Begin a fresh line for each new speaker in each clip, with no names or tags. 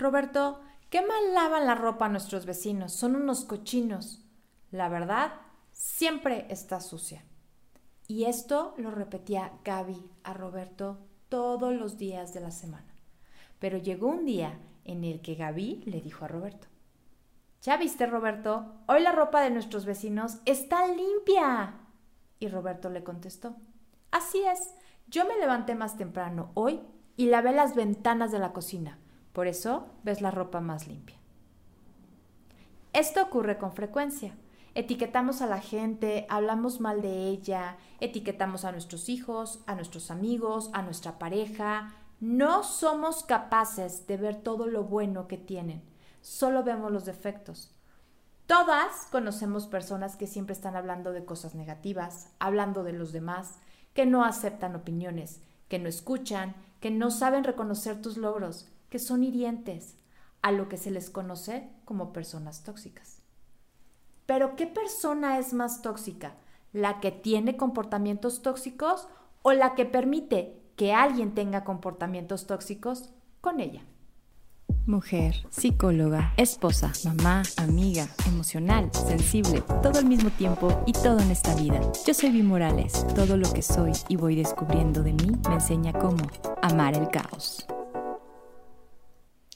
Roberto, qué mal lavan la ropa nuestros vecinos, son unos cochinos. La verdad, siempre está sucia. Y esto lo repetía Gaby a Roberto todos los días de la semana. Pero llegó un día en el que Gaby le dijo a Roberto, ¿Ya viste, Roberto? Hoy la ropa de nuestros vecinos está limpia. Y Roberto le contestó, Así es, yo me levanté más temprano hoy y lavé las ventanas de la cocina. Por eso ves la ropa más limpia. Esto ocurre con frecuencia. Etiquetamos a la gente, hablamos mal de ella, etiquetamos a nuestros hijos, a nuestros amigos, a nuestra pareja. No somos capaces de ver todo lo bueno que tienen, solo vemos los defectos. Todas conocemos personas que siempre están hablando de cosas negativas, hablando de los demás, que no aceptan opiniones, que no escuchan, que no saben reconocer tus logros, que son hirientes, a lo que se les conoce como personas tóxicas. Pero ¿qué persona es más tóxica? ¿La que tiene comportamientos tóxicos o la que permite que alguien tenga comportamientos tóxicos con ella?
Mujer, psicóloga, esposa, mamá, amiga, emocional, sensible, todo al mismo tiempo y todo en esta vida. Yo soy Vi Morales. Todo lo que soy y voy descubriendo de mí me enseña cómo amar el caos.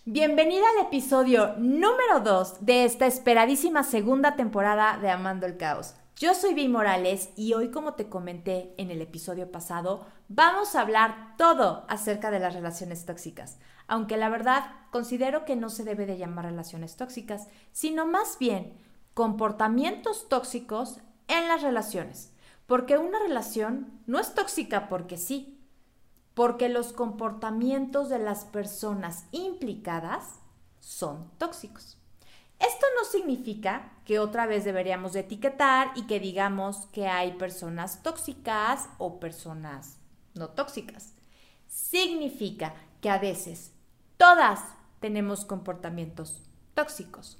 Bienvenida al episodio número 2 de esta esperadísima segunda temporada de Amando el Caos. Yo soy Vi Morales y hoy, como te comenté en el episodio pasado, vamos a hablar todo acerca de las relaciones tóxicas. Aunque la verdad considero que no se debe de llamar relaciones tóxicas, sino más bien comportamientos tóxicos en las relaciones. Porque una relación no es tóxica porque sí, porque los comportamientos de las personas implicadas son tóxicos. Esto no significa que otra vez deberíamos de etiquetar y que digamos que hay personas tóxicas o personas no tóxicas. Significa que a veces todas tenemos comportamientos tóxicos.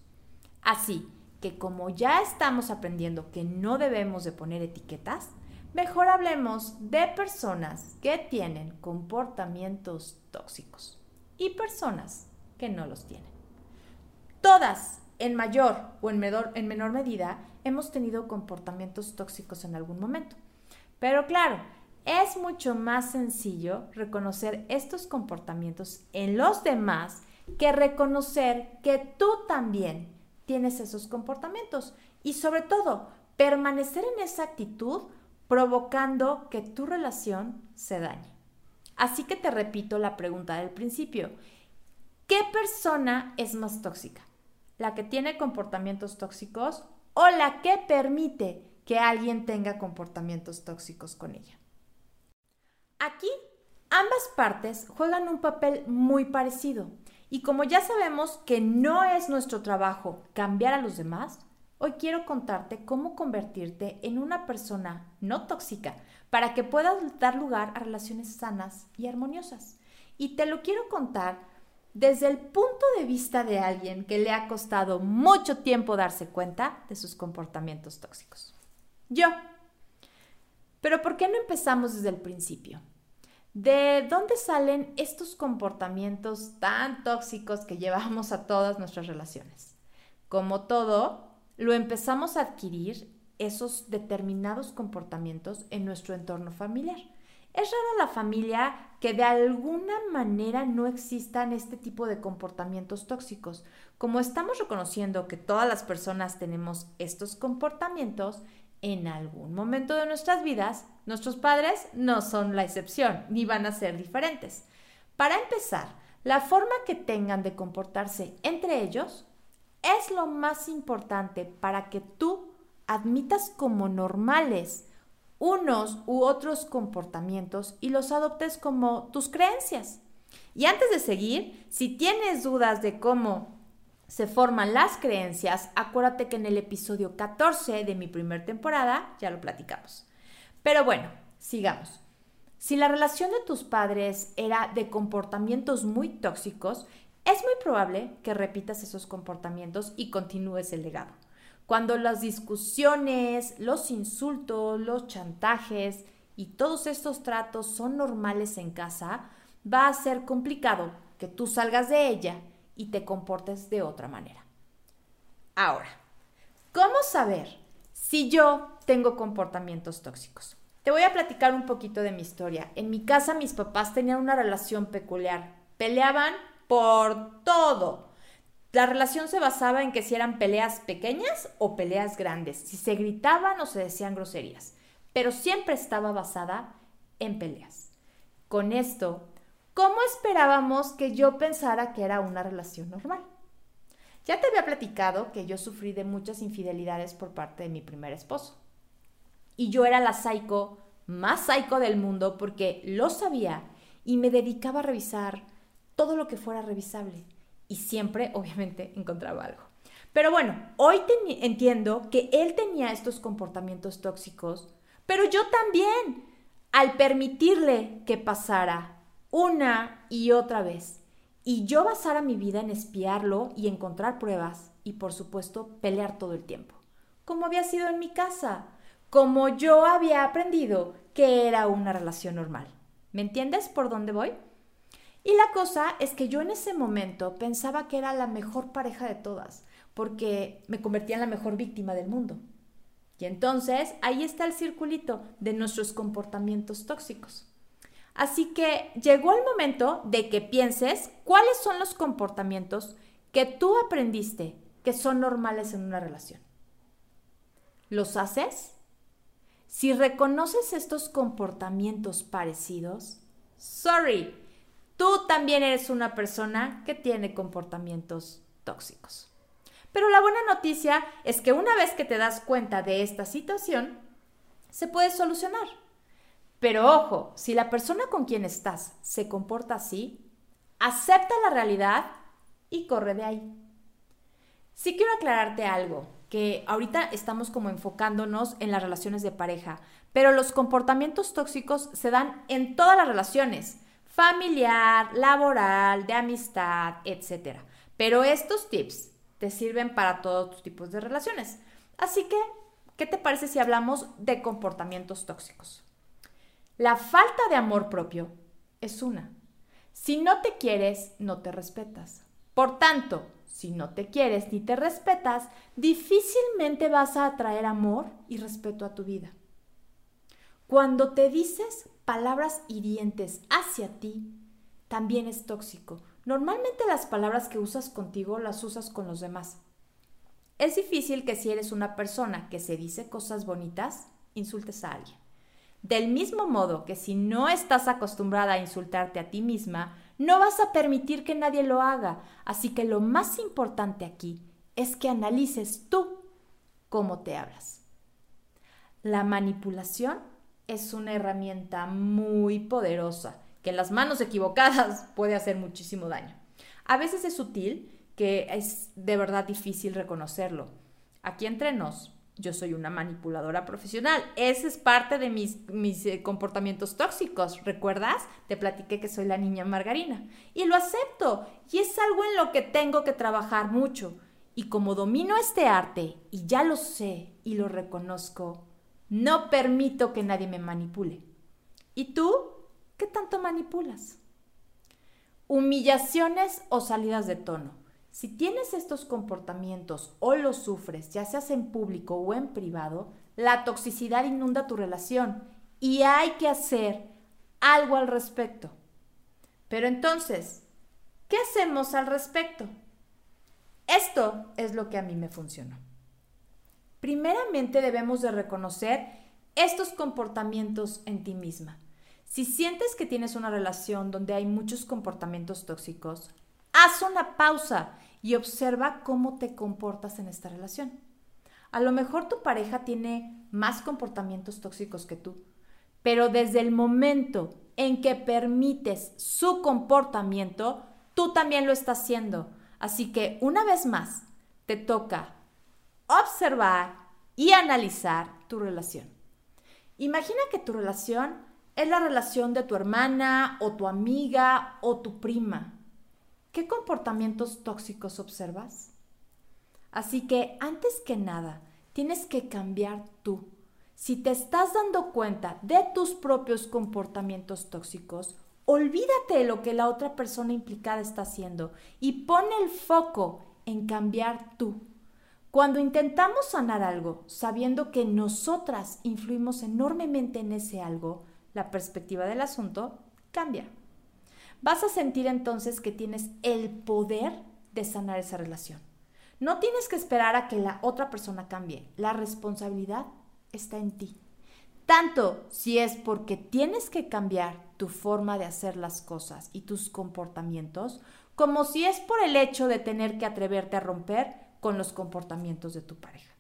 Así que como ya estamos aprendiendo que no debemos de poner etiquetas, Mejor hablemos de personas que tienen comportamientos tóxicos y personas que no los tienen. Todas, en mayor o en menor, en menor medida, hemos tenido comportamientos tóxicos en algún momento. Pero claro, es mucho más sencillo reconocer estos comportamientos en los demás que reconocer que tú también tienes esos comportamientos y sobre todo permanecer en esa actitud provocando que tu relación se dañe. Así que te repito la pregunta del principio. ¿Qué persona es más tóxica? ¿La que tiene comportamientos tóxicos o la que permite que alguien tenga comportamientos tóxicos con ella? Aquí, ambas partes juegan un papel muy parecido. Y como ya sabemos que no es nuestro trabajo cambiar a los demás, Hoy quiero contarte cómo convertirte en una persona no tóxica para que puedas dar lugar a relaciones sanas y armoniosas. Y te lo quiero contar desde el punto de vista de alguien que le ha costado mucho tiempo darse cuenta de sus comportamientos tóxicos. Yo. Pero ¿por qué no empezamos desde el principio? ¿De dónde salen estos comportamientos tan tóxicos que llevamos a todas nuestras relaciones? Como todo, lo empezamos a adquirir esos determinados comportamientos en nuestro entorno familiar. Es rara la familia que de alguna manera no existan este tipo de comportamientos tóxicos. Como estamos reconociendo que todas las personas tenemos estos comportamientos, en algún momento de nuestras vidas, nuestros padres no son la excepción, ni van a ser diferentes. Para empezar, la forma que tengan de comportarse entre ellos es lo más importante para que tú admitas como normales unos u otros comportamientos y los adoptes como tus creencias. Y antes de seguir, si tienes dudas de cómo se forman las creencias, acuérdate que en el episodio 14 de mi primer temporada ya lo platicamos. Pero bueno, sigamos. Si la relación de tus padres era de comportamientos muy tóxicos, es muy probable que repitas esos comportamientos y continúes el legado. Cuando las discusiones, los insultos, los chantajes y todos estos tratos son normales en casa, va a ser complicado que tú salgas de ella y te comportes de otra manera. Ahora, ¿cómo saber si yo tengo comportamientos tóxicos? Te voy a platicar un poquito de mi historia. En mi casa mis papás tenían una relación peculiar. Peleaban por todo. La relación se basaba en que si eran peleas pequeñas o peleas grandes, si se gritaban o se decían groserías, pero siempre estaba basada en peleas. Con esto, ¿cómo esperábamos que yo pensara que era una relación normal? Ya te había platicado que yo sufrí de muchas infidelidades por parte de mi primer esposo. Y yo era la psycho más psycho del mundo porque lo sabía y me dedicaba a revisar todo lo que fuera revisable. Y siempre, obviamente, encontraba algo. Pero bueno, hoy entiendo que él tenía estos comportamientos tóxicos, pero yo también, al permitirle que pasara una y otra vez, y yo basara mi vida en espiarlo y encontrar pruebas, y por supuesto pelear todo el tiempo, como había sido en mi casa, como yo había aprendido que era una relación normal. ¿Me entiendes por dónde voy? Y la cosa es que yo en ese momento pensaba que era la mejor pareja de todas, porque me convertía en la mejor víctima del mundo. Y entonces ahí está el circulito de nuestros comportamientos tóxicos. Así que llegó el momento de que pienses cuáles son los comportamientos que tú aprendiste que son normales en una relación. ¿Los haces? Si reconoces estos comportamientos parecidos, sorry, tú también eres una persona que tiene comportamientos tóxicos. Pero la buena noticia es que una vez que te das cuenta de esta situación, se puede solucionar. Pero ojo, si la persona con quien estás se comporta así, acepta la realidad y corre de ahí. Sí quiero aclararte algo, que ahorita estamos como enfocándonos en las relaciones de pareja, pero los comportamientos tóxicos se dan en todas las relaciones familiar, laboral, de amistad, etc. Pero estos tips te sirven para todos tus tipos de relaciones. Así que, ¿qué te parece si hablamos de comportamientos tóxicos? La falta de amor propio es una. Si no te quieres, no te respetas. Por tanto, si no te quieres ni te respetas, difícilmente vas a atraer amor y respeto a tu vida. Cuando te dices palabras hirientes hacia ti, también es tóxico. Normalmente las palabras que usas contigo las usas con los demás. Es difícil que si eres una persona que se dice cosas bonitas, insultes a alguien. Del mismo modo que si no estás acostumbrada a insultarte a ti misma, no vas a permitir que nadie lo haga. Así que lo más importante aquí es que analices tú cómo te hablas. La manipulación es una herramienta muy poderosa que en las manos equivocadas puede hacer muchísimo daño. A veces es sutil que es de verdad difícil reconocerlo. Aquí entre nos, yo soy una manipuladora profesional. Ese es parte de mis, mis eh, comportamientos tóxicos. ¿Recuerdas? Te platiqué que soy la niña margarina. Y lo acepto. Y es algo en lo que tengo que trabajar mucho. Y como domino este arte y ya lo sé y lo reconozco, no permito que nadie me manipule. ¿Y tú qué tanto manipulas? Humillaciones o salidas de tono. Si tienes estos comportamientos o los sufres, ya seas en público o en privado, la toxicidad inunda tu relación y hay que hacer algo al respecto. Pero entonces, ¿qué hacemos al respecto? Esto es lo que a mí me funcionó. Primeramente debemos de reconocer estos comportamientos en ti misma. Si sientes que tienes una relación donde hay muchos comportamientos tóxicos, haz una pausa y observa cómo te comportas en esta relación. A lo mejor tu pareja tiene más comportamientos tóxicos que tú, pero desde el momento en que permites su comportamiento, tú también lo estás haciendo. Así que una vez más, te toca observar y analizar tu relación. Imagina que tu relación es la relación de tu hermana o tu amiga o tu prima. ¿Qué comportamientos tóxicos observas? Así que antes que nada, tienes que cambiar tú. Si te estás dando cuenta de tus propios comportamientos tóxicos, Olvídate de lo que la otra persona implicada está haciendo y pon el foco en cambiar tú. Cuando intentamos sanar algo, sabiendo que nosotras influimos enormemente en ese algo, la perspectiva del asunto cambia. Vas a sentir entonces que tienes el poder de sanar esa relación. No tienes que esperar a que la otra persona cambie. La responsabilidad está en ti. Tanto si es porque tienes que cambiar tu forma de hacer las cosas y tus comportamientos, como si es por el hecho de tener que atreverte a romper con los comportamientos de tu pareja.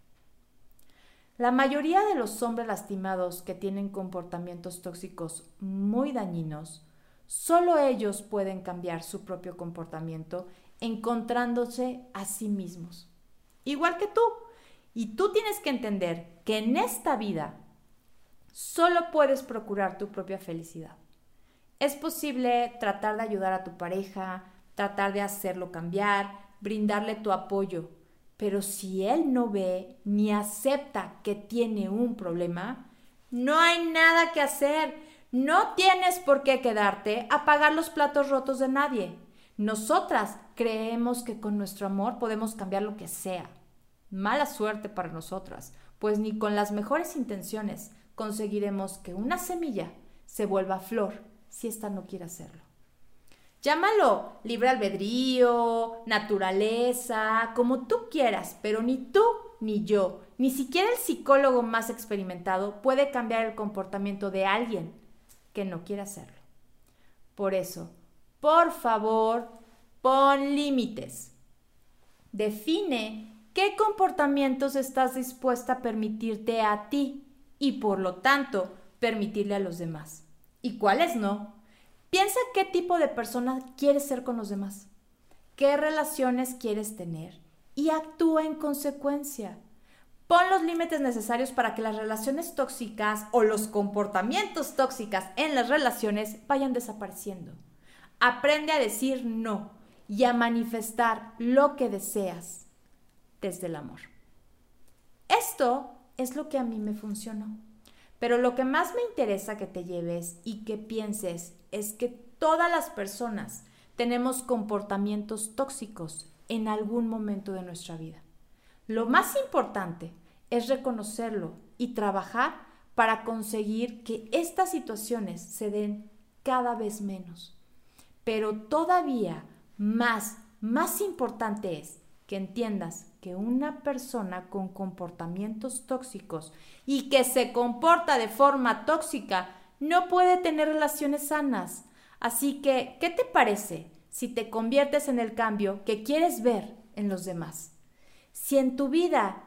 La mayoría de los hombres lastimados que tienen comportamientos tóxicos muy dañinos, solo ellos pueden cambiar su propio comportamiento encontrándose a sí mismos. Igual que tú. Y tú tienes que entender que en esta vida solo puedes procurar tu propia felicidad. Es posible tratar de ayudar a tu pareja, tratar de hacerlo cambiar, brindarle tu apoyo, pero si él no ve ni acepta que tiene un problema, no hay nada que hacer. No tienes por qué quedarte a pagar los platos rotos de nadie. Nosotras creemos que con nuestro amor podemos cambiar lo que sea. Mala suerte para nosotras, pues ni con las mejores intenciones conseguiremos que una semilla se vuelva flor si ésta no quiere hacerlo. Llámalo libre albedrío, naturaleza, como tú quieras, pero ni tú ni yo, ni siquiera el psicólogo más experimentado puede cambiar el comportamiento de alguien que no quiere hacerlo. Por eso, por favor, pon límites. Define qué comportamientos estás dispuesta a permitirte a ti y por lo tanto permitirle a los demás y cuáles no. Piensa qué tipo de persona quieres ser con los demás, qué relaciones quieres tener y actúa en consecuencia. Pon los límites necesarios para que las relaciones tóxicas o los comportamientos tóxicos en las relaciones vayan desapareciendo. Aprende a decir no y a manifestar lo que deseas desde el amor. Esto es lo que a mí me funcionó. Pero lo que más me interesa que te lleves y que pienses es que todas las personas tenemos comportamientos tóxicos en algún momento de nuestra vida. Lo más importante es reconocerlo y trabajar para conseguir que estas situaciones se den cada vez menos. Pero todavía más, más importante es que entiendas que una persona con comportamientos tóxicos y que se comporta de forma tóxica no puede tener relaciones sanas. Así que, ¿qué te parece si te conviertes en el cambio que quieres ver en los demás? Si en tu vida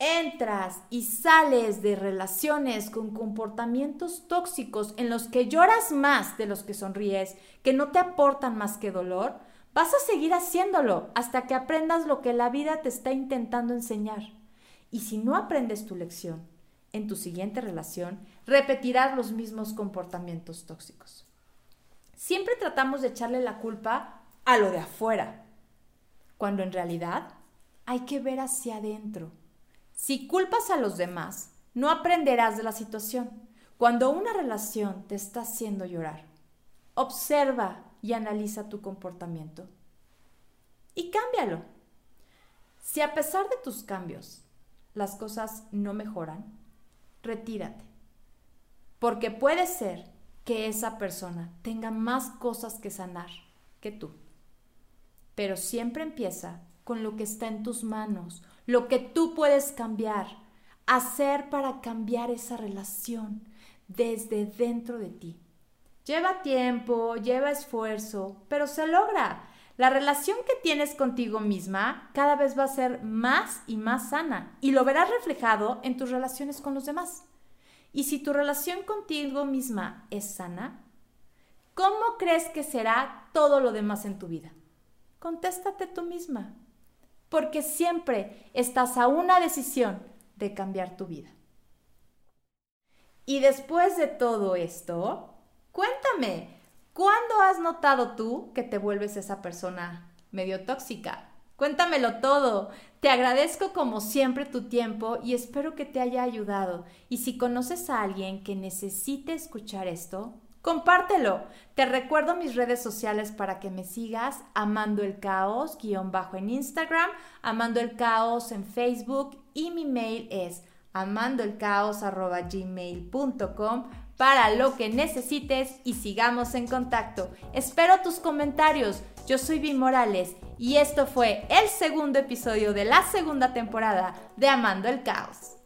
entras y sales de relaciones con comportamientos tóxicos en los que lloras más de los que sonríes, que no te aportan más que dolor, vas a seguir haciéndolo hasta que aprendas lo que la vida te está intentando enseñar. Y si no aprendes tu lección, en tu siguiente relación repetirás los mismos comportamientos tóxicos. Siempre tratamos de echarle la culpa a lo de afuera, cuando en realidad hay que ver hacia adentro. Si culpas a los demás, no aprenderás de la situación. Cuando una relación te está haciendo llorar, observa y analiza tu comportamiento y cámbialo. Si a pesar de tus cambios las cosas no mejoran, retírate. Porque puede ser que esa persona tenga más cosas que sanar que tú. Pero siempre empieza con lo que está en tus manos, lo que tú puedes cambiar, hacer para cambiar esa relación desde dentro de ti. Lleva tiempo, lleva esfuerzo, pero se logra. La relación que tienes contigo misma cada vez va a ser más y más sana y lo verás reflejado en tus relaciones con los demás. Y si tu relación contigo misma es sana, ¿cómo crees que será todo lo demás en tu vida? Contéstate tú misma, porque siempre estás a una decisión de cambiar tu vida. Y después de todo esto, cuéntame, ¿cuándo has notado tú que te vuelves esa persona medio tóxica? Cuéntamelo todo. Te agradezco como siempre tu tiempo y espero que te haya ayudado. Y si conoces a alguien que necesite escuchar esto, compártelo. Te recuerdo mis redes sociales para que me sigas, Amando el Caos, guion bajo en Instagram, Amando el Caos en Facebook y mi mail es amandoelcaos.gmail.com para lo que necesites y sigamos en contacto. Espero tus comentarios. Yo soy Vi Morales y esto fue el segundo episodio de la segunda temporada de Amando el Caos.